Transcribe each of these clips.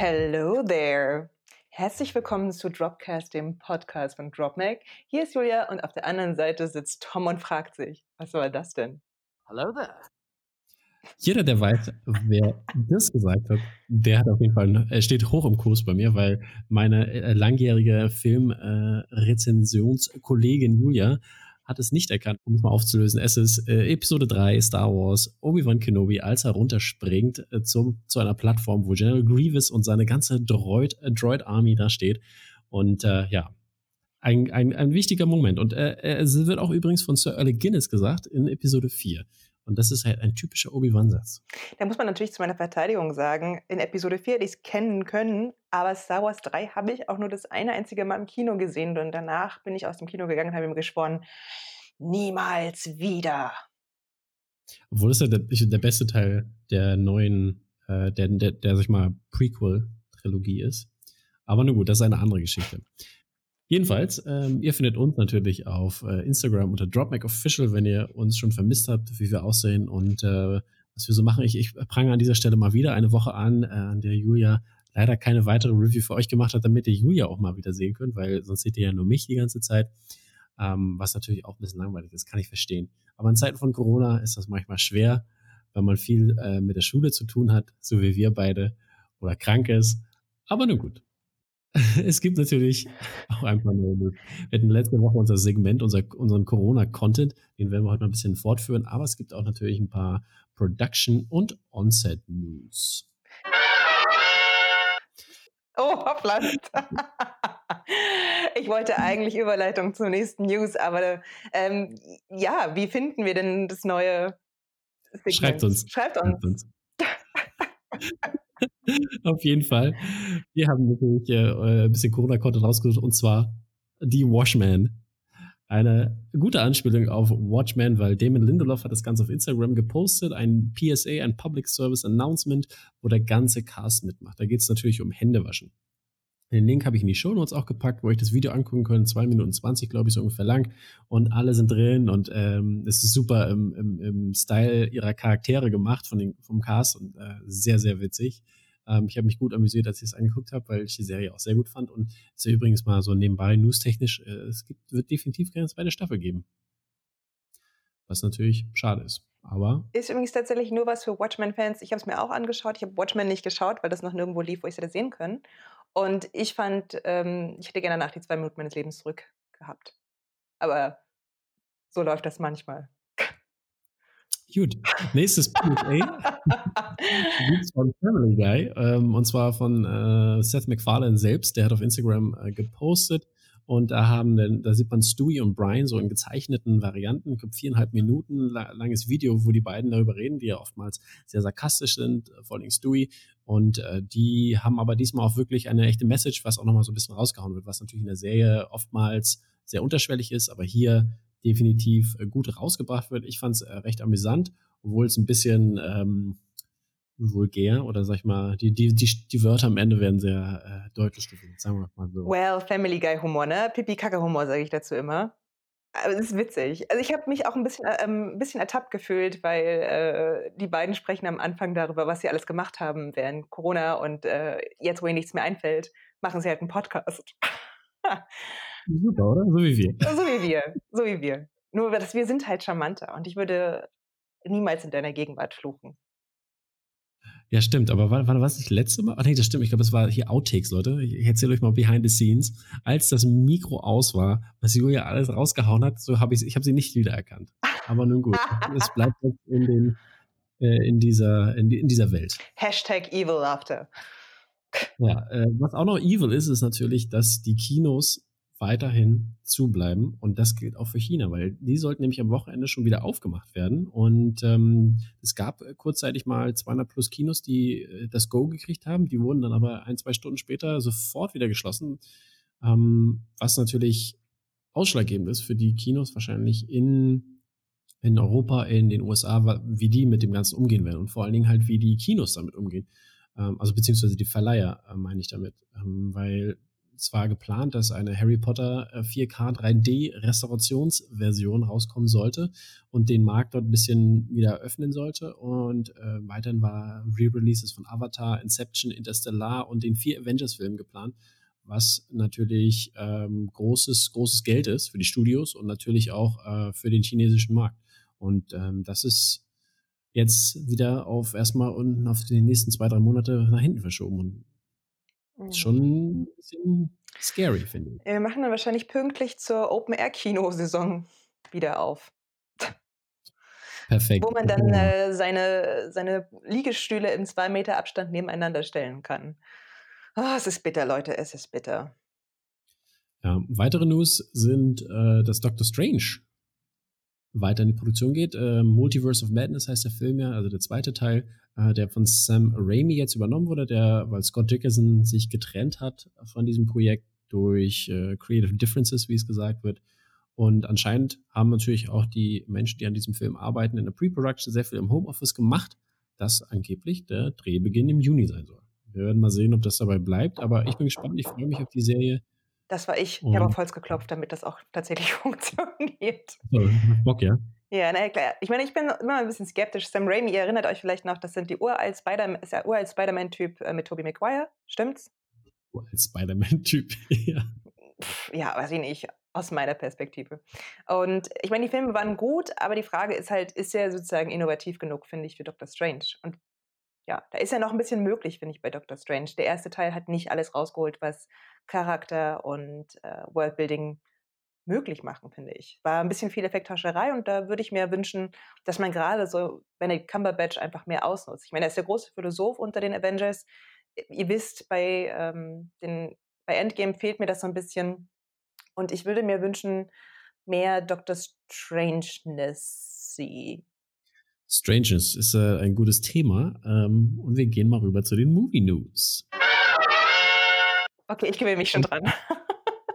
Hello there. Herzlich willkommen zu Dropcast, dem Podcast von DropMac. Hier ist Julia und auf der anderen Seite sitzt Tom und fragt sich, was war das denn? Hello there. Jeder, der weiß, wer das gesagt hat, der hat auf jeden Fall, er steht hoch im Kurs bei mir, weil meine äh, langjährige Filmrezensionskollegin äh, Julia hat es nicht erkannt, um es mal aufzulösen. Es ist äh, Episode 3 Star Wars, Obi-Wan Kenobi, als er runterspringt äh, zum, zu einer Plattform, wo General Grievous und seine ganze Droid, äh, Droid Army da steht. Und äh, ja, ein, ein, ein wichtiger Moment. Und äh, es wird auch übrigens von Sir Alec Guinness gesagt in Episode 4. Und das ist halt ein typischer Obi-Wan-Satz. Da muss man natürlich zu meiner Verteidigung sagen, in Episode 4 hätte ich es kennen können, aber Star Wars 3 habe ich auch nur das eine einzige Mal im Kino gesehen und danach bin ich aus dem Kino gegangen und habe ihm geschworen, niemals wieder. Obwohl es ja der, der beste Teil der neuen, äh, der, der, der, sag ich mal, Prequel-Trilogie ist. Aber nun gut, das ist eine andere Geschichte. Jedenfalls, ähm, ihr findet uns natürlich auf äh, Instagram unter DropMacOfficial, wenn ihr uns schon vermisst habt, wie wir aussehen und äh, was wir so machen. Ich, ich prange an dieser Stelle mal wieder eine Woche an, äh, an der Julia leider keine weitere Review für euch gemacht hat, damit ihr Julia auch mal wieder sehen könnt, weil sonst seht ihr ja nur mich die ganze Zeit, ähm, was natürlich auch ein bisschen langweilig ist, kann ich verstehen. Aber in Zeiten von Corona ist das manchmal schwer, weil man viel äh, mit der Schule zu tun hat, so wie wir beide, oder krank ist. Aber nun gut. Es gibt natürlich auch einfach nur. Wir hatten letzte Woche unser Segment, unser, unseren Corona-Content, den werden wir heute noch ein bisschen fortführen, aber es gibt auch natürlich ein paar Production- und Onset-News. Oh, hoppla. Ich wollte eigentlich Überleitung zur nächsten News, aber ähm, ja, wie finden wir denn das neue Segment? Schreibt uns. Schreibt uns. Schreibt uns. Auf jeden Fall. Wir haben natürlich äh, ein bisschen Corona-Content rausgesucht und zwar die Washman. Eine gute Anspielung auf Watchmen, weil Damon Lindelof hat das Ganze auf Instagram gepostet, ein PSA, ein Public Service Announcement, wo der ganze Cast mitmacht. Da geht es natürlich um Händewaschen. Den Link habe ich in die Show Notes auch gepackt, wo ich das Video angucken können. Zwei Minuten zwanzig, glaube ich, so ungefähr lang. Und alle sind drin und ähm, es ist super im, im, im Style ihrer Charaktere gemacht von den, vom Cast und äh, sehr, sehr witzig. Ähm, ich habe mich gut amüsiert, als ich es angeguckt habe, weil ich die Serie auch sehr gut fand. Und es ist ja übrigens mal so nebenbei newstechnisch, äh, es gibt, wird definitiv keine zweite Staffel geben. Was natürlich schade ist. Aber ist übrigens tatsächlich nur was für Watchmen-Fans. Ich habe es mir auch angeschaut. Ich habe Watchmen nicht geschaut, weil das noch nirgendwo lief, wo ich es hätte sehen können. Und ich fand, ähm, ich hätte gerne nach die zwei Minuten meines Lebens zurück gehabt. Aber so läuft das manchmal. Gut, nächstes PSA. von Family Guy. Ähm, und zwar von äh, Seth MacFarlane selbst. Der hat auf Instagram äh, gepostet. Und da haben da sieht man Stewie und Brian so in gezeichneten Varianten, ich glaube viereinhalb Minuten langes Video, wo die beiden darüber reden, die ja oftmals sehr sarkastisch sind, äh, vor allem Stewie. Und äh, die haben aber diesmal auch wirklich eine echte Message, was auch nochmal so ein bisschen rausgehauen wird, was natürlich in der Serie oftmals sehr unterschwellig ist, aber hier definitiv äh, gut rausgebracht wird. Ich fand es äh, recht amüsant, obwohl es ein bisschen ähm, vulgär oder sag ich mal, die, die, die, die Wörter am Ende werden sehr äh, deutlich gewählt, sagen wir mal so. Well, Family Guy Humor, ne? Pipi-Kacke-Humor sage ich dazu immer. Aber es ist witzig. Also ich habe mich auch ein bisschen, äh, ähm, ein bisschen ertappt gefühlt, weil äh, die beiden sprechen am Anfang darüber, was sie alles gemacht haben während Corona und äh, jetzt, wo ihnen nichts mehr einfällt, machen sie halt einen Podcast. Super, oder? So wie wir. So wie wir. So wie wir. Nur, dass wir sind halt charmanter und ich würde niemals in deiner Gegenwart fluchen. Ja, stimmt, aber war, war das nicht letzte Mal? Ach nee, das stimmt. Ich glaube, das war hier Outtakes, Leute. Ich erzähle euch mal behind the scenes. Als das Mikro aus war, was Julia alles rausgehauen hat, so habe ich ich habe sie nicht wiedererkannt. Aber nun gut. es bleibt in den äh, in dieser in, in, dieser Welt. Hashtag Evil Laughter. Ja, äh, was auch noch evil ist, ist natürlich, dass die Kinos weiterhin zubleiben. Und das gilt auch für China, weil die sollten nämlich am Wochenende schon wieder aufgemacht werden. Und ähm, es gab kurzzeitig mal 200 plus Kinos, die äh, das Go gekriegt haben. Die wurden dann aber ein, zwei Stunden später sofort wieder geschlossen. Ähm, was natürlich ausschlaggebend ist für die Kinos wahrscheinlich in, in Europa, in den USA, wie die mit dem Ganzen umgehen werden. Und vor allen Dingen halt, wie die Kinos damit umgehen. Ähm, also beziehungsweise die Verleiher, äh, meine ich damit. Ähm, weil es war geplant, dass eine Harry Potter 4K 3D Restaurationsversion rauskommen sollte und den Markt dort ein bisschen wieder öffnen sollte. Und äh, weiterhin war Re-Releases von Avatar, Inception, Interstellar und den vier Avengers-Filmen geplant, was natürlich ähm, großes, großes Geld ist für die Studios und natürlich auch äh, für den chinesischen Markt. Und ähm, das ist jetzt wieder auf erstmal und auf die nächsten zwei, drei Monate nach hinten verschoben. Und ist mhm. schon ein bisschen scary, finde ich. Wir machen dann wahrscheinlich pünktlich zur Open-Air-Kinosaison wieder auf. Perfekt. Wo man dann äh, seine, seine Liegestühle im zwei Meter Abstand nebeneinander stellen kann. Oh, es ist bitter, Leute, es ist bitter. Ja, weitere News sind, äh, dass Doctor Strange weiter in die Produktion geht. Äh, Multiverse of Madness heißt der Film ja, also der zweite Teil, äh, der von Sam Raimi jetzt übernommen wurde, der, weil Scott Dickerson sich getrennt hat von diesem Projekt durch äh, Creative Differences, wie es gesagt wird. Und anscheinend haben natürlich auch die Menschen, die an diesem Film arbeiten, in der Pre-Production sehr viel im Homeoffice gemacht, dass angeblich der Drehbeginn im Juni sein soll. Wir werden mal sehen, ob das dabei bleibt, aber ich bin gespannt. Ich freue mich auf die Serie. Das war ich. Ich habe auf Holz geklopft, damit das auch tatsächlich funktioniert. So, Bock, ja? Ja, na klar. Ich meine, ich bin immer ein bisschen skeptisch. Sam Raimi, ihr erinnert euch vielleicht noch, das sind die uralt Spider ist der uralt Spider-Man-Typ äh, mit Tobey Maguire, stimmt's? Uralt Spider-Man-Typ, ja. ja, weiß ich nicht, aus meiner Perspektive. Und ich meine, die Filme waren gut, aber die Frage ist halt, ist er sozusagen innovativ genug, finde ich, für Doctor Strange? Und ja, da ist ja noch ein bisschen möglich, finde ich, bei Doctor Strange. Der erste Teil hat nicht alles rausgeholt, was Charakter und äh, Worldbuilding möglich machen, finde ich. War ein bisschen viel Effekthascherei und da würde ich mir wünschen, dass man gerade so Benedict Cumberbatch einfach mehr ausnutzt. Ich meine, er ist der große Philosoph unter den Avengers. Ihr wisst, bei, ähm, den, bei Endgame fehlt mir das so ein bisschen. Und ich würde mir wünschen, mehr Doctor Strangeness. Strangeness ist äh, ein gutes Thema. Ähm, und wir gehen mal rüber zu den Movie News. Okay, ich gewöhne mich schon dran.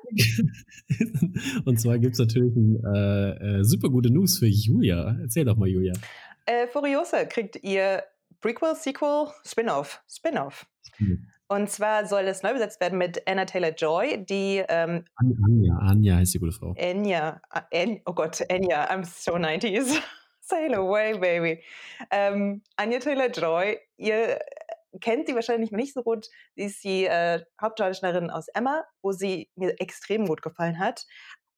und zwar gibt es natürlich ein, äh, äh, super gute News für Julia. Erzähl doch mal, Julia. Äh, Furiosa kriegt ihr Prequel, Sequel, Spin-off. Spin-off. Mhm. Und zwar soll es neu besetzt werden mit Anna Taylor-Joy, die ähm, Anja, Anja heißt die gute Frau. Anya, An oh Gott, Anya, I'm so 90s. Sail away, baby. Ähm, Anya Taylor-Joy, ihr kennt sie wahrscheinlich nicht so gut. Sie ist die äh, Hauptdarstellerin aus Emma, wo sie mir extrem gut gefallen hat.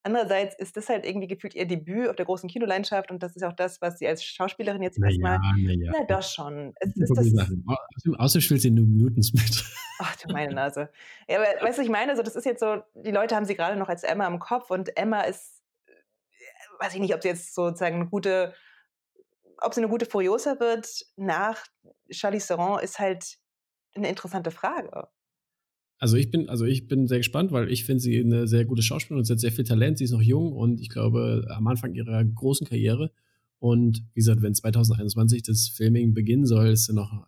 Andererseits ist das halt irgendwie gefühlt ihr Debüt auf der großen Kinolandschaft und das ist auch das, was sie als Schauspielerin jetzt na erstmal. Ja, ja. Na doch schon. Es ist das, Außer spielt sie nur Mutants mit. Ach du meine Nase. Ja, aber weißt du, ich meine, so, das ist jetzt so, die Leute haben sie gerade noch als Emma im Kopf und Emma ist, äh, weiß ich nicht, ob sie jetzt sozusagen eine gute ob sie eine gute Furiosa wird nach Charlize Theron ist halt eine interessante Frage. Also ich bin, also ich bin sehr gespannt, weil ich finde sie eine sehr gute Schauspielerin und sie hat sehr viel Talent. Sie ist noch jung und ich glaube am Anfang ihrer großen Karriere. Und wie gesagt, wenn 2021 das Filming beginnen soll, ist noch,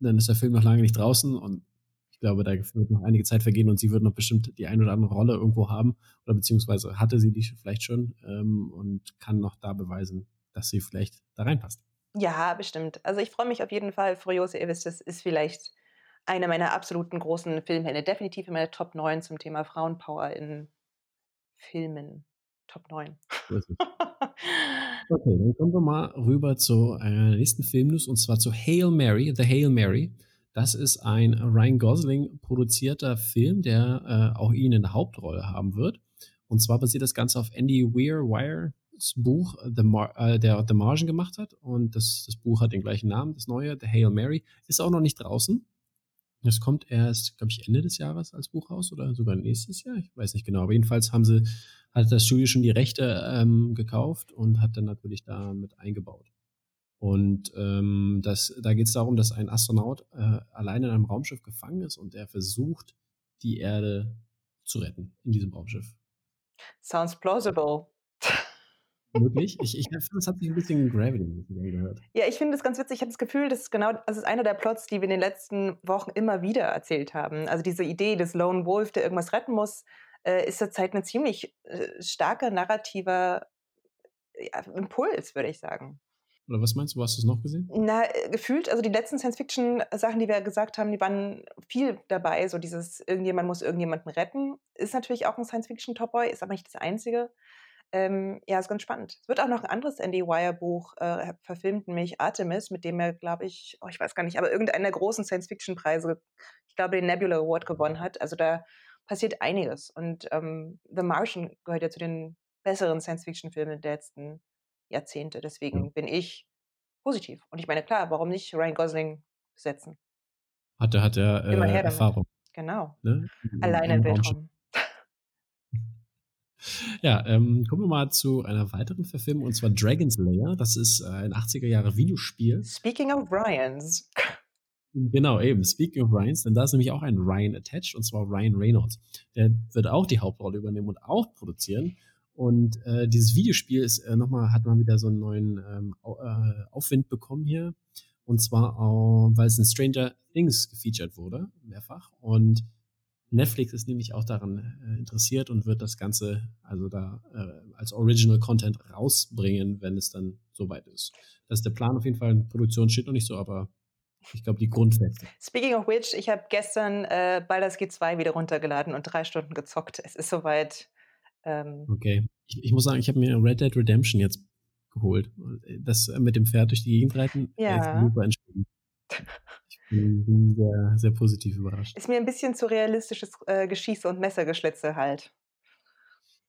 dann ist der Film noch lange nicht draußen und ich glaube, da wird noch einige Zeit vergehen und sie wird noch bestimmt die ein oder andere Rolle irgendwo haben oder beziehungsweise hatte sie die vielleicht schon ähm, und kann noch da beweisen, dass sie vielleicht da reinpasst. Ja, bestimmt. Also ich freue mich auf jeden Fall. Furiosa, ihr wisst, das ist vielleicht eine meiner absoluten großen Filmhelden. Definitiv in meiner Top 9 zum Thema Frauenpower in Filmen. Top 9. okay, dann kommen wir mal rüber zu einer nächsten Filmnews und zwar zu Hail Mary, The Hail Mary. Das ist ein Ryan Gosling produzierter Film, der äh, auch ihn in der Hauptrolle haben wird. Und zwar basiert das Ganze auf Andy Weir, Wire, Buch, The Mar äh, der The Margin gemacht hat. Und das, das Buch hat den gleichen Namen, das neue, The Hail Mary. Ist auch noch nicht draußen. Das kommt erst, glaube ich, Ende des Jahres als Buch raus oder sogar nächstes Jahr. Ich weiß nicht genau. Aber jedenfalls haben sie, hat das Studio schon die Rechte ähm, gekauft und hat dann natürlich da mit eingebaut. Und ähm, das, da geht es darum, dass ein Astronaut äh, alleine in einem Raumschiff gefangen ist und er versucht, die Erde zu retten in diesem Raumschiff. Sounds plausible. Wirklich? Ich, ich das hat sich ein bisschen Gravity gehört. Ja, ich finde das ganz witzig. Ich habe das Gefühl, das ist genau, das ist einer der Plots, die wir in den letzten Wochen immer wieder erzählt haben. Also diese Idee des Lone Wolf, der irgendwas retten muss, äh, ist zurzeit ein ziemlich äh, starker narrativer ja, Impuls, würde ich sagen. Oder was meinst du, hast du es noch gesehen? Na, äh, gefühlt, also die letzten Science-Fiction-Sachen, die wir gesagt haben, die waren viel dabei. So dieses, irgendjemand muss irgendjemanden retten, ist natürlich auch ein Science-Fiction-Top-Boy, ist aber nicht das einzige. Ähm, ja, ist ganz spannend. Es wird auch noch ein anderes Andy Wire-Buch äh, verfilmt, nämlich Artemis, mit dem er, glaube ich, oh, ich weiß gar nicht, aber irgendeiner großen Science-Fiction-Preise, ich glaube, den Nebula Award gewonnen hat. Also da passiert einiges. Und ähm, The Martian gehört ja zu den besseren Science-Fiction-Filmen der letzten Jahrzehnte. Deswegen bin ich positiv. Und ich meine, klar, warum nicht Ryan Gosling besetzen? Hat er, hat er äh, Erfahrung. Genau. Ne? Alleine im Weltraum. Ja, ähm, kommen wir mal zu einer weiteren Verfilmung und zwar Dragon's Lair. Das ist äh, ein 80er Jahre Videospiel. Speaking of Ryans. Genau, eben. Speaking of Ryans, denn da ist nämlich auch ein Ryan attached und zwar Ryan Reynolds. Der wird auch die Hauptrolle übernehmen und auch produzieren. Und äh, dieses Videospiel ist äh, nochmal, hat mal wieder so einen neuen ähm, äh, Aufwind bekommen hier. Und zwar, auch, weil es in Stranger Things gefeatured wurde, mehrfach. Und Netflix ist nämlich auch daran äh, interessiert und wird das Ganze also da äh, als Original Content rausbringen, wenn es dann soweit ist. Das ist der Plan auf jeden Fall. Produktion steht noch nicht so, aber ich glaube, die Grundfeste. Speaking of which, ich habe gestern äh, Baldur's G2 wieder runtergeladen und drei Stunden gezockt. Es ist soweit. Ähm okay. Ich, ich, muss sagen, ich habe mir Red Dead Redemption jetzt geholt. Das mit dem Pferd durch die Gegend reiten, ja. super entschieden. Ich bin sehr, sehr positiv überrascht. Ist mir ein bisschen zu realistisches äh, Geschieße und Messergeschlitze halt.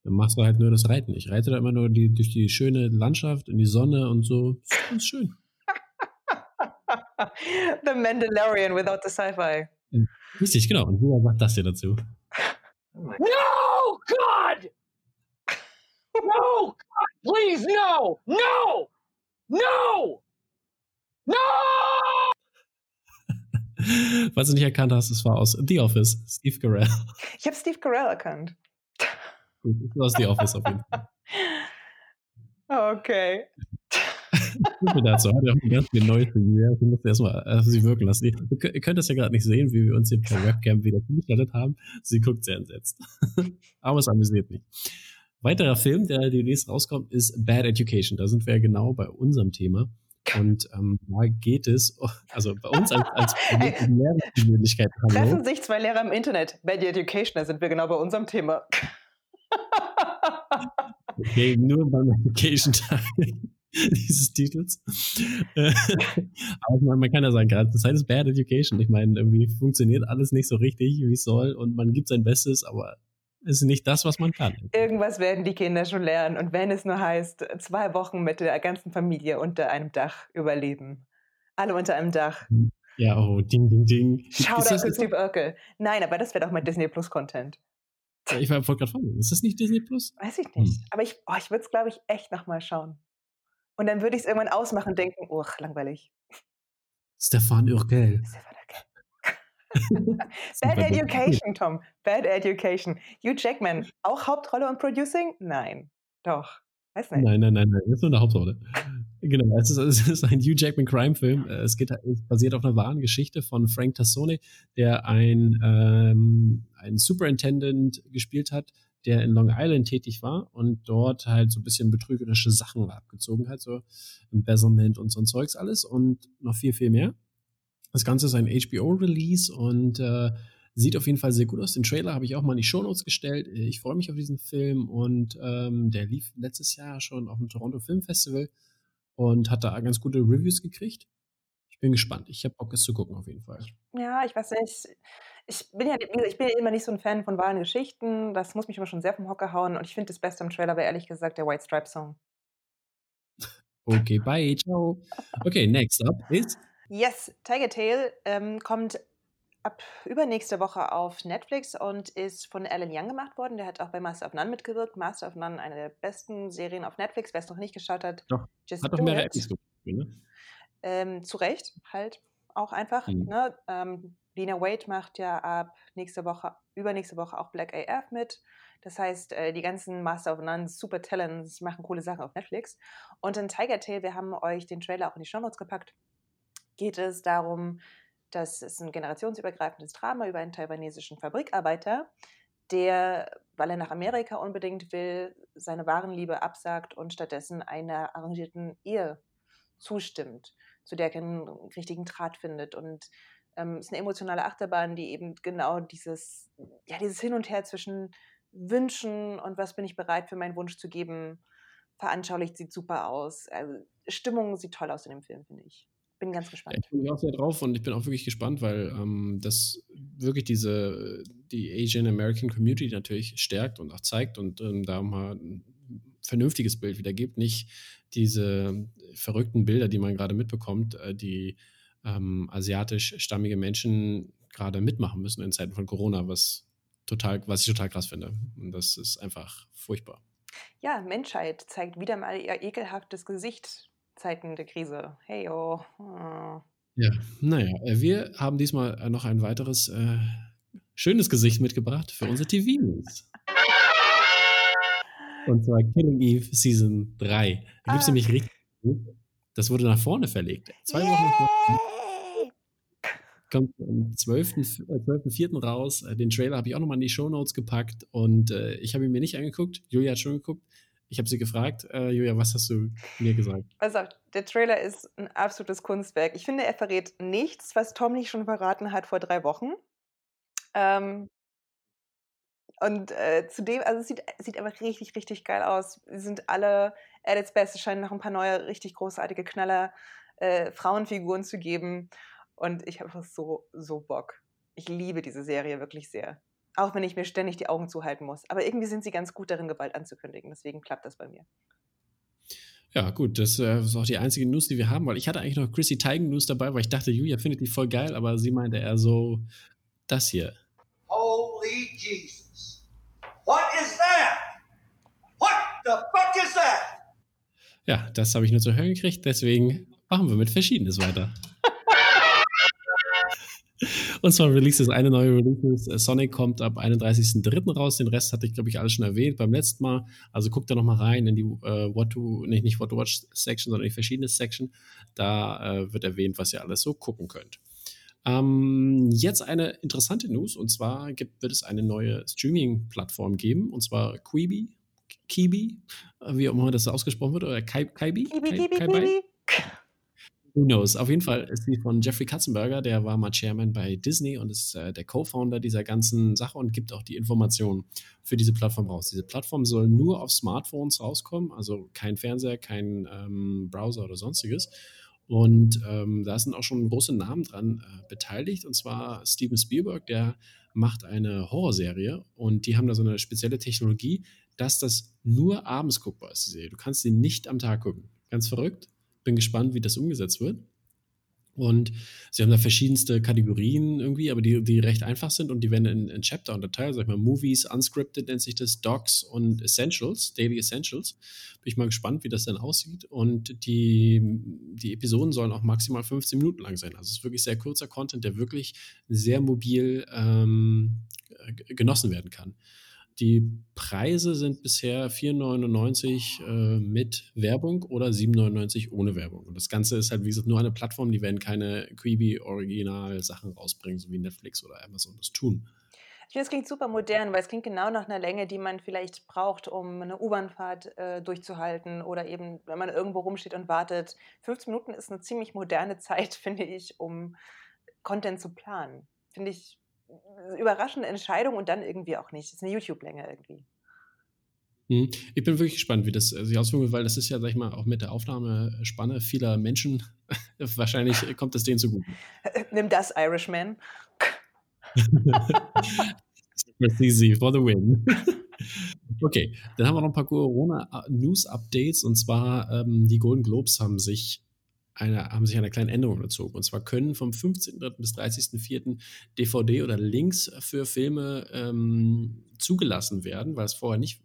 Dann machst du halt nur das Reiten. Ich reite da immer nur die, durch die schöne Landschaft in die Sonne und so. Das ist ganz schön. the Mandalorian without the Sci-Fi. Richtig, genau. Und wer sagt das hier dazu? No, God! No! God, please, no! No! No! No! Was du nicht erkannt hast, es war aus The Office, Steve Carell. Ich habe Steve Carell erkannt. Gut, es war aus The Office auf jeden Fall. Okay. Ich dazu heute auch ein ganz viel Neues Sie. Ich muss erstmal auf Sie wirken lassen. Ihr könnt das ja gerade nicht sehen, wie wir uns hier per Webcam wieder zugeschaltet haben. Sie guckt sehr entsetzt. Aber es amüsiert mich. Weiterer Film, der demnächst rauskommt, ist Bad Education. Da sind wir ja genau bei unserem Thema. Und ähm, da geht es, also bei uns als, als Lehrerpersönlichkeit. Treffen sich zwei Lehrer im Internet. Bad Education, da sind wir genau bei unserem Thema. okay, nur beim Education-Teil dieses Titels. Aber man, man, kann ja sagen, gerade das heißt Bad Education. Ich meine, irgendwie funktioniert alles nicht so richtig, wie es soll und man gibt sein Bestes, aber ist nicht das, was man kann. Irgendwas werden die Kinder schon lernen. Und wenn es nur heißt, zwei Wochen mit der ganzen Familie unter einem Dach überleben. Alle unter einem Dach. Ja, oh, ding, ding, ding. Schau da zu Steve Urkel. Nein, aber das wäre doch mal Disney Plus Content. Ja, ich wollte gerade fragen, ist das nicht Disney Plus? Weiß ich nicht. Hm. Aber ich, oh, ich würde es, glaube ich, echt nochmal schauen. Und dann würde ich es irgendwann ausmachen und denken, uch, langweilig. Stefan Urkel. Stefan Bad Education, Tom. Bad Education. Hugh Jackman, auch Hauptrolle und Producing? Nein. Doch. Weiß nicht. Nein, nein, nein, nein. Ist nur eine Hauptrolle. genau. Es ist, es ist ein Hugh Jackman Crime-Film. Es, geht, es basiert auf einer wahren Geschichte von Frank Tassone, der ein, ähm, ein Superintendent gespielt hat, der in Long Island tätig war und dort halt so ein bisschen betrügerische Sachen abgezogen hat, so Embezzlement und so ein Zeugs alles und noch viel, viel mehr. Das Ganze ist ein HBO-Release und äh, sieht auf jeden Fall sehr gut aus. Den Trailer habe ich auch mal in die Shownotes gestellt. Ich freue mich auf diesen Film und ähm, der lief letztes Jahr schon auf dem Toronto Film Festival und hat da ganz gute Reviews gekriegt. Ich bin gespannt. Ich habe Bock, es zu gucken auf jeden Fall. Ja, ich weiß nicht. Ich bin ja, ich bin ja immer nicht so ein Fan von wahren Geschichten. Das muss mich immer schon sehr vom Hocker hauen. Und ich finde das Beste am Trailer war ehrlich gesagt der White Stripe Song. Okay, bye, ciao. Okay, next up is Yes, Tiger Tail ähm, kommt ab übernächste Woche auf Netflix und ist von Alan Young gemacht worden. Der hat auch bei Master of None mitgewirkt. Master of None, eine der besten Serien auf Netflix. Wer es noch nicht geschaut hat, Doch, hat doch mehrere Episoden. Ne? Ähm, zu Recht, halt auch einfach. Mhm. Ne? Ähm, Lena Wade macht ja ab nächste Woche, übernächste Woche auch Black AF mit. Das heißt, äh, die ganzen Master of None Super Talents machen coole Sachen auf Netflix. Und in Tiger Tail, wir haben euch den Trailer auch in die Show Notes gepackt geht es darum, dass es ein generationsübergreifendes Drama über einen taiwanesischen Fabrikarbeiter, der, weil er nach Amerika unbedingt will, seine wahren Liebe absagt und stattdessen einer arrangierten Ehe zustimmt, zu der keinen richtigen Draht findet. Und ähm, es ist eine emotionale Achterbahn, die eben genau dieses, ja, dieses Hin und Her zwischen Wünschen und was bin ich bereit für meinen Wunsch zu geben, veranschaulicht, sieht super aus. Also, Stimmung sieht toll aus in dem Film, finde ich. Bin ganz gespannt. Ja, ich bin auch sehr drauf und ich bin auch wirklich gespannt, weil ähm, das wirklich diese, die Asian American Community natürlich stärkt und auch zeigt und ähm, da mal ein vernünftiges Bild wieder gibt. Nicht diese verrückten Bilder, die man gerade mitbekommt, äh, die ähm, asiatisch-stammige Menschen gerade mitmachen müssen in Zeiten von Corona, was total, was ich total krass finde. Und das ist einfach furchtbar. Ja, Menschheit zeigt wieder mal ihr ekelhaftes Gesicht Zeiten der Krise. Hey, oh. Ja, naja, äh, wir haben diesmal äh, noch ein weiteres äh, schönes Gesicht mitgebracht für unsere TV-News. Und zwar Killing Eve Season 3. Da ah. gibt es nämlich richtig. Das wurde nach vorne verlegt. Zwei Wochen nach kommt am 12.04. 12 äh, raus. Den Trailer habe ich auch nochmal in die Show Notes gepackt und äh, ich habe ihn mir nicht angeguckt. Julia hat schon geguckt. Ich habe sie gefragt, äh, Julia, was hast du mir gesagt? Also, der Trailer ist ein absolutes Kunstwerk. Ich finde, er verrät nichts, was Tom nicht schon verraten hat vor drei Wochen. Ähm, und äh, zudem, also es sieht, sieht einfach richtig, richtig geil aus. Sie sind alle at its best. Es scheinen noch ein paar neue, richtig großartige Knaller äh, Frauenfiguren zu geben. Und ich habe einfach so, so Bock. Ich liebe diese Serie wirklich sehr. Auch wenn ich mir ständig die Augen zuhalten muss. Aber irgendwie sind sie ganz gut darin, Gewalt anzukündigen. Deswegen klappt das bei mir. Ja, gut, das äh, ist auch die einzige News, die wir haben, weil ich hatte eigentlich noch Chrissy Teigen News dabei, weil ich dachte, Julia findet die voll geil, aber sie meinte eher so, das hier. Holy Jesus. What is that? What the fuck is that? Ja, das habe ich nur zu hören gekriegt, deswegen machen wir mit Verschiedenes weiter. Und zwar releases eine neue Release. Sonic kommt ab 31.03. raus. Den Rest hatte ich, glaube ich, alles schon erwähnt beim letzten Mal. Also guckt da nochmal rein in die äh, What to, nicht, nicht What to Watch Section, sondern die verschiedene Section. Da äh, wird erwähnt, was ihr alles so gucken könnt. Ähm, jetzt eine interessante News und zwar gibt, wird es eine neue Streaming-Plattform geben und zwar Quibi, Kibi, wie auch immer das ausgesprochen wird, oder Kaibi? Kibi, Kibi, Kibi. Who knows? Auf jeden Fall ist sie von Jeffrey Katzenberger, der war mal Chairman bei Disney und ist äh, der Co-Founder dieser ganzen Sache und gibt auch die Informationen für diese Plattform raus. Diese Plattform soll nur auf Smartphones rauskommen, also kein Fernseher, kein ähm, Browser oder sonstiges. Und ähm, da sind auch schon große Namen dran äh, beteiligt, und zwar Steven Spielberg, der macht eine Horrorserie und die haben da so eine spezielle Technologie, dass das nur abends guckbar ist, die Serie. Du kannst sie nicht am Tag gucken. Ganz verrückt bin gespannt, wie das umgesetzt wird. Und sie haben da verschiedenste Kategorien irgendwie, aber die, die recht einfach sind und die werden in, in Chapter unterteilt. Sag ich mal, Movies, Unscripted nennt sich das, Docs und Essentials, Daily Essentials. Bin ich mal gespannt, wie das dann aussieht. Und die, die Episoden sollen auch maximal 15 Minuten lang sein. Also es ist wirklich sehr kurzer Content, der wirklich sehr mobil ähm, genossen werden kann. Die Preise sind bisher 4,99 äh, mit Werbung oder 7,99 ohne Werbung. Und das Ganze ist halt, wie gesagt, nur eine Plattform, die werden keine Quibi-Original-Sachen rausbringen, so wie Netflix oder Amazon das tun. Ich finde, es klingt super modern, weil es klingt genau nach einer Länge, die man vielleicht braucht, um eine U-Bahn-Fahrt äh, durchzuhalten oder eben, wenn man irgendwo rumsteht und wartet. 15 Minuten ist eine ziemlich moderne Zeit, finde ich, um Content zu planen. Finde ich überraschende Entscheidung und dann irgendwie auch nicht. Das ist eine YouTube-Länge irgendwie. Hm. Ich bin wirklich gespannt, wie das sich auswirkt, weil das ist ja, sag ich mal, auch mit der Aufnahmespanne vieler Menschen, wahrscheinlich kommt es denen zu gut. Nimm das, Irishman. easy for the win. okay, dann haben wir noch ein paar Corona-News-Updates und zwar ähm, die Golden Globes haben sich eine, haben sich einer kleinen Änderung unterzogen. Und zwar können vom 15.3. bis 30.4. DVD oder Links für Filme ähm, zugelassen werden, weil es vorher nicht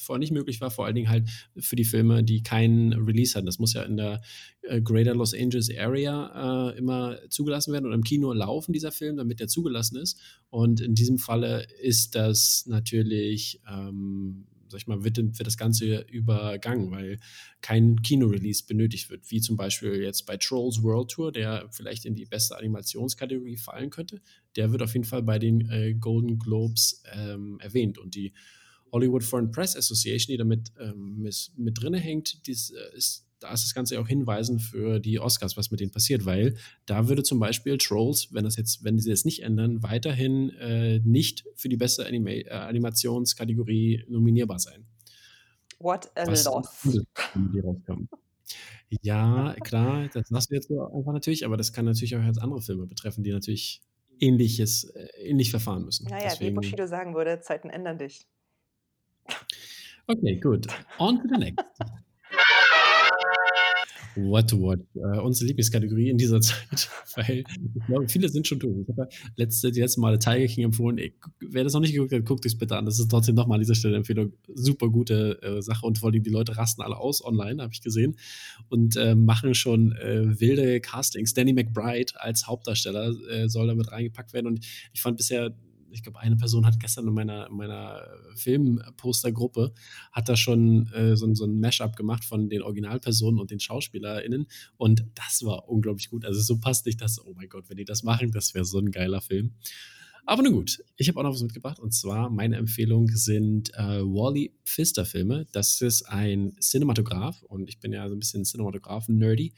vorher nicht möglich war, vor allen Dingen halt für die Filme, die keinen Release hatten. Das muss ja in der äh, Greater Los Angeles Area äh, immer zugelassen werden und im Kino laufen dieser Film, damit der zugelassen ist. Und in diesem Falle ist das natürlich ähm, sag ich mal, wird, wird das Ganze übergangen, weil kein Kino-Release benötigt wird, wie zum Beispiel jetzt bei Trolls World Tour, der vielleicht in die beste Animationskategorie fallen könnte. Der wird auf jeden Fall bei den äh, Golden Globes ähm, erwähnt und die Hollywood Foreign Press Association, die damit ähm, mit, mit drin hängt, dies, äh, ist da ist das Ganze ja auch hinweisend für die Oscars, was mit denen passiert, weil da würde zum Beispiel Trolls, wenn das jetzt, wenn sie es nicht ändern, weiterhin äh, nicht für die beste Anima äh, Animationskategorie nominierbar sein. What a was loss. Ja, klar, das sagst du jetzt so einfach natürlich, aber das kann natürlich auch jetzt andere Filme betreffen, die natürlich ähnliches, äh, ähnlich verfahren müssen. Naja, Deswegen, wie Bushido sagen würde, Zeiten ändern dich. Okay, gut. On to the next. What to Watch. Äh, unsere Lieblingskategorie in dieser Zeit, weil ich glaube, viele sind schon durch. Ich habe ja letzte, die letzten Male Tiger King empfohlen. Ey, wer das noch nicht geguckt hat, guckt es bitte an. Das ist trotzdem nochmal an dieser Stelle Empfehlung. Super gute äh, Sache und vor allem die Leute rasten alle aus online, habe ich gesehen, und äh, machen schon äh, wilde Castings. Danny McBride als Hauptdarsteller äh, soll damit reingepackt werden und ich fand bisher ich glaube, eine Person hat gestern in meiner, in meiner Filmpostergruppe hat da schon äh, so, so ein Mashup gemacht von den Originalpersonen und den SchauspielerInnen und das war unglaublich gut. Also so passt nicht das, oh mein Gott, wenn die das machen, das wäre so ein geiler Film. Aber nun gut, ich habe auch noch was mitgebracht und zwar meine Empfehlung sind äh, Wally Pfister Filme. Das ist ein Cinematograph und ich bin ja so ein bisschen Cinematographen-nerdy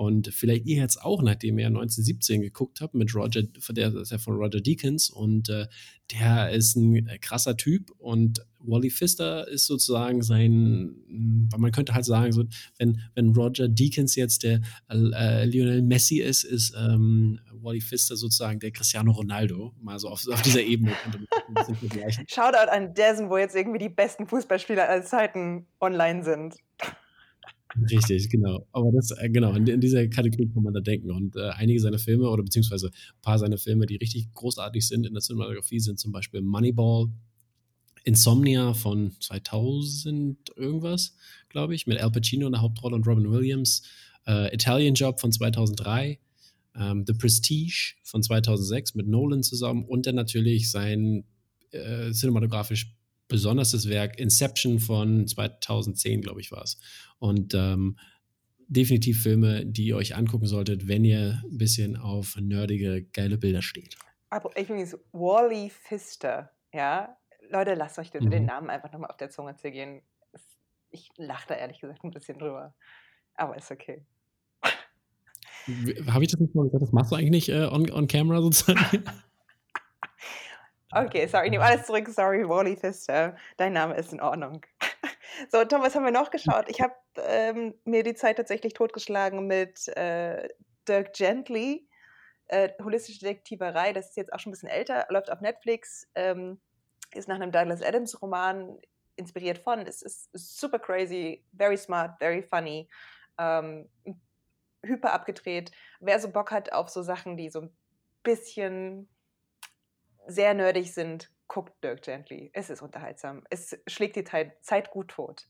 und vielleicht ihr jetzt auch, nachdem ihr 1917 geguckt habt mit Roger, der ist ja von Roger Deakins und äh, der ist ein äh, krasser Typ und Wally Pfister ist sozusagen sein, man könnte halt sagen, so, wenn, wenn Roger Deakins jetzt der äh, Lionel Messi ist, ist ähm, Wally Pfister sozusagen der Cristiano Ronaldo, mal so auf, auf dieser Ebene. Shoutout an Dessen, wo jetzt irgendwie die besten Fußballspieler aller Zeiten online sind. Richtig, genau. Aber das, äh, genau, in, in dieser Kategorie kann man da denken. Und äh, einige seiner Filme oder beziehungsweise ein paar seiner Filme, die richtig großartig sind in der Cinematografie, sind zum Beispiel Moneyball, Insomnia von 2000 irgendwas, glaube ich, mit Al Pacino in der Hauptrolle und Robin Williams, äh, Italian Job von 2003, ähm, The Prestige von 2006 mit Nolan zusammen und dann natürlich sein äh, cinematografisch besonderes Werk Inception von 2010, glaube ich, war es. Und ähm, definitiv Filme, die ihr euch angucken solltet, wenn ihr ein bisschen auf nerdige, geile Bilder steht. Aber übrigens, Wally Pfister, ja. Leute, lasst euch den, mhm. den Namen einfach nochmal auf der Zunge zergehen. Ich lache da ehrlich gesagt ein bisschen drüber. Aber ist okay. Habe ich das nicht mal gesagt? Das machst du eigentlich nicht äh, on, on camera sozusagen? Okay, sorry, ich nehme alles zurück. Sorry, Wally Pfister. Dein Name ist in Ordnung. So, Tom, was haben wir noch geschaut? Ich habe ähm, mir die Zeit tatsächlich totgeschlagen mit äh, Dirk Gently, äh, Holistische Detektiverei. Das ist jetzt auch schon ein bisschen älter, läuft auf Netflix, ähm, ist nach einem Douglas Adams Roman inspiriert von. Es ist super crazy, very smart, very funny, ähm, hyper abgedreht. Wer so Bock hat auf so Sachen, die so ein bisschen sehr nerdig sind, guckt Dirk Gently. Es ist unterhaltsam. Es schlägt die Zeit gut tot.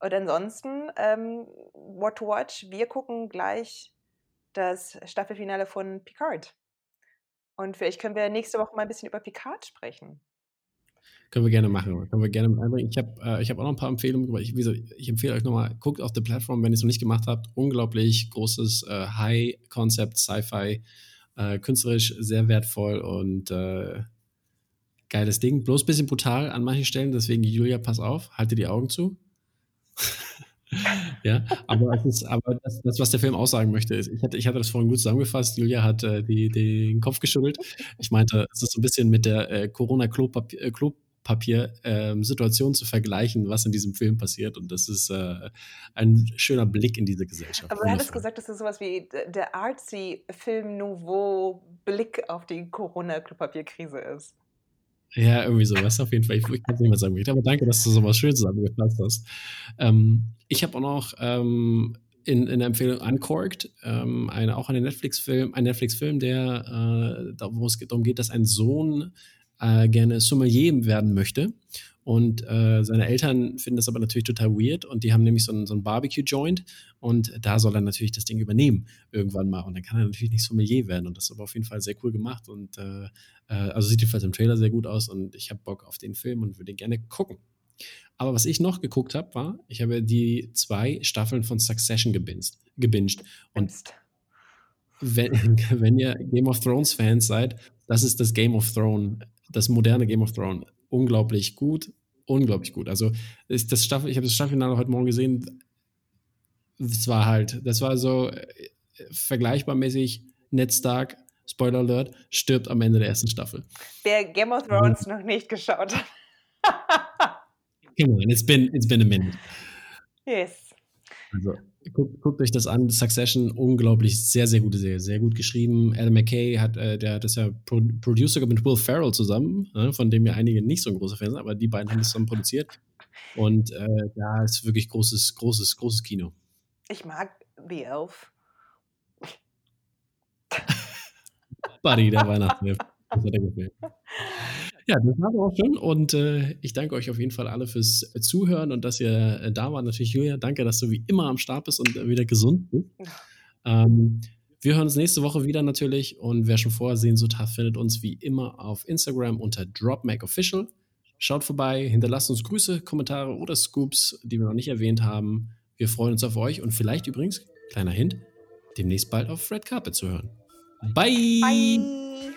Und ansonsten, ähm, What to Watch, wir gucken gleich das Staffelfinale von Picard. Und vielleicht können wir nächste Woche mal ein bisschen über Picard sprechen. Können wir gerne machen. Können wir gerne einbringen. Ich habe äh, hab auch noch ein paar Empfehlungen. Ich, gesagt, ich empfehle euch nochmal, guckt auf der Plattform, wenn ihr es noch nicht gemacht habt. Unglaublich großes äh, High-Concept Sci-Fi äh, künstlerisch sehr wertvoll und äh, geiles Ding. Bloß ein bisschen brutal an manchen Stellen, deswegen Julia, pass auf, halte die Augen zu. ja, aber, ist, aber das, das, was der Film aussagen möchte, ist, ich hatte, ich hatte das vorhin gut zusammengefasst. Julia hat äh, die, den Kopf geschüttelt. Ich meinte, es ist so ein bisschen mit der äh, Corona-Klopapier. Äh, Papier-Situation ähm, zu vergleichen, was in diesem Film passiert. Und das ist äh, ein schöner Blick in diese Gesellschaft. Aber du hattest gesagt, das ist sowas wie der artsy Film Nouveau Blick auf die Corona-Klopapierkrise ist. Ja, irgendwie sowas auf jeden Fall. Ich, ich kann es nicht mehr sagen. Aber danke, dass du sowas schön zusammengefasst hast. Ähm, ich habe auch noch ähm, in, in der Empfehlung Uncorked, ähm, eine, auch einen Netflix-Film, ein Netflix-Film, der, äh, wo es darum geht, dass ein Sohn äh, gerne Sommelier werden möchte. Und äh, seine Eltern finden das aber natürlich total weird und die haben nämlich so einen, so einen Barbecue-Joint und da soll er natürlich das Ding übernehmen irgendwann mal. Und dann kann er natürlich nicht Sommelier werden und das ist aber auf jeden Fall sehr cool gemacht und äh, äh also sieht jedenfalls im Trailer sehr gut aus und ich habe Bock auf den Film und würde ihn gerne gucken. Aber was ich noch geguckt habe, war, ich habe die zwei Staffeln von Succession gebinged. gebinged. Und wenn, wenn ihr Game of Thrones Fans seid, das ist das Game of Thrones das moderne Game of Thrones unglaublich gut, unglaublich gut. Also ist das Staffel, ich habe das Staffelfinale heute Morgen gesehen, es war halt, das war so äh, vergleichbar mäßig, Ned Stark, Spoiler Alert, stirbt am Ende der ersten Staffel. Wer Game of Thrones noch nicht geschaut hat. Come on, it's been, it's been a minute. Yes. Also, guckt, guckt euch das an. Succession, unglaublich, sehr, sehr gute Serie, sehr gut geschrieben. Adam McKay hat, äh, der hat das ja Pro Producer mit Will Ferrell zusammen, äh, von dem ja einige nicht so ein großer Fan sind, aber die beiden haben das zusammen produziert. Und äh, da ist wirklich großes, großes, großes Kino. Ich mag The Elf. Buddy, der Weihnachtsfilm. Das hat er gefällt. Ja, das war auch schon. Und äh, ich danke euch auf jeden Fall alle fürs Zuhören und dass ihr äh, da wart. Natürlich, Julia, danke, dass du wie immer am Start bist und äh, wieder gesund bist. Ähm, wir hören uns nächste Woche wieder natürlich. Und wer schon vorher Sehnsucht hat, findet uns wie immer auf Instagram unter DropMacOfficial. Schaut vorbei, hinterlasst uns Grüße, Kommentare oder Scoops, die wir noch nicht erwähnt haben. Wir freuen uns auf euch und vielleicht übrigens, kleiner Hint, demnächst bald auf Red Carpet zu hören. Bye! Bye.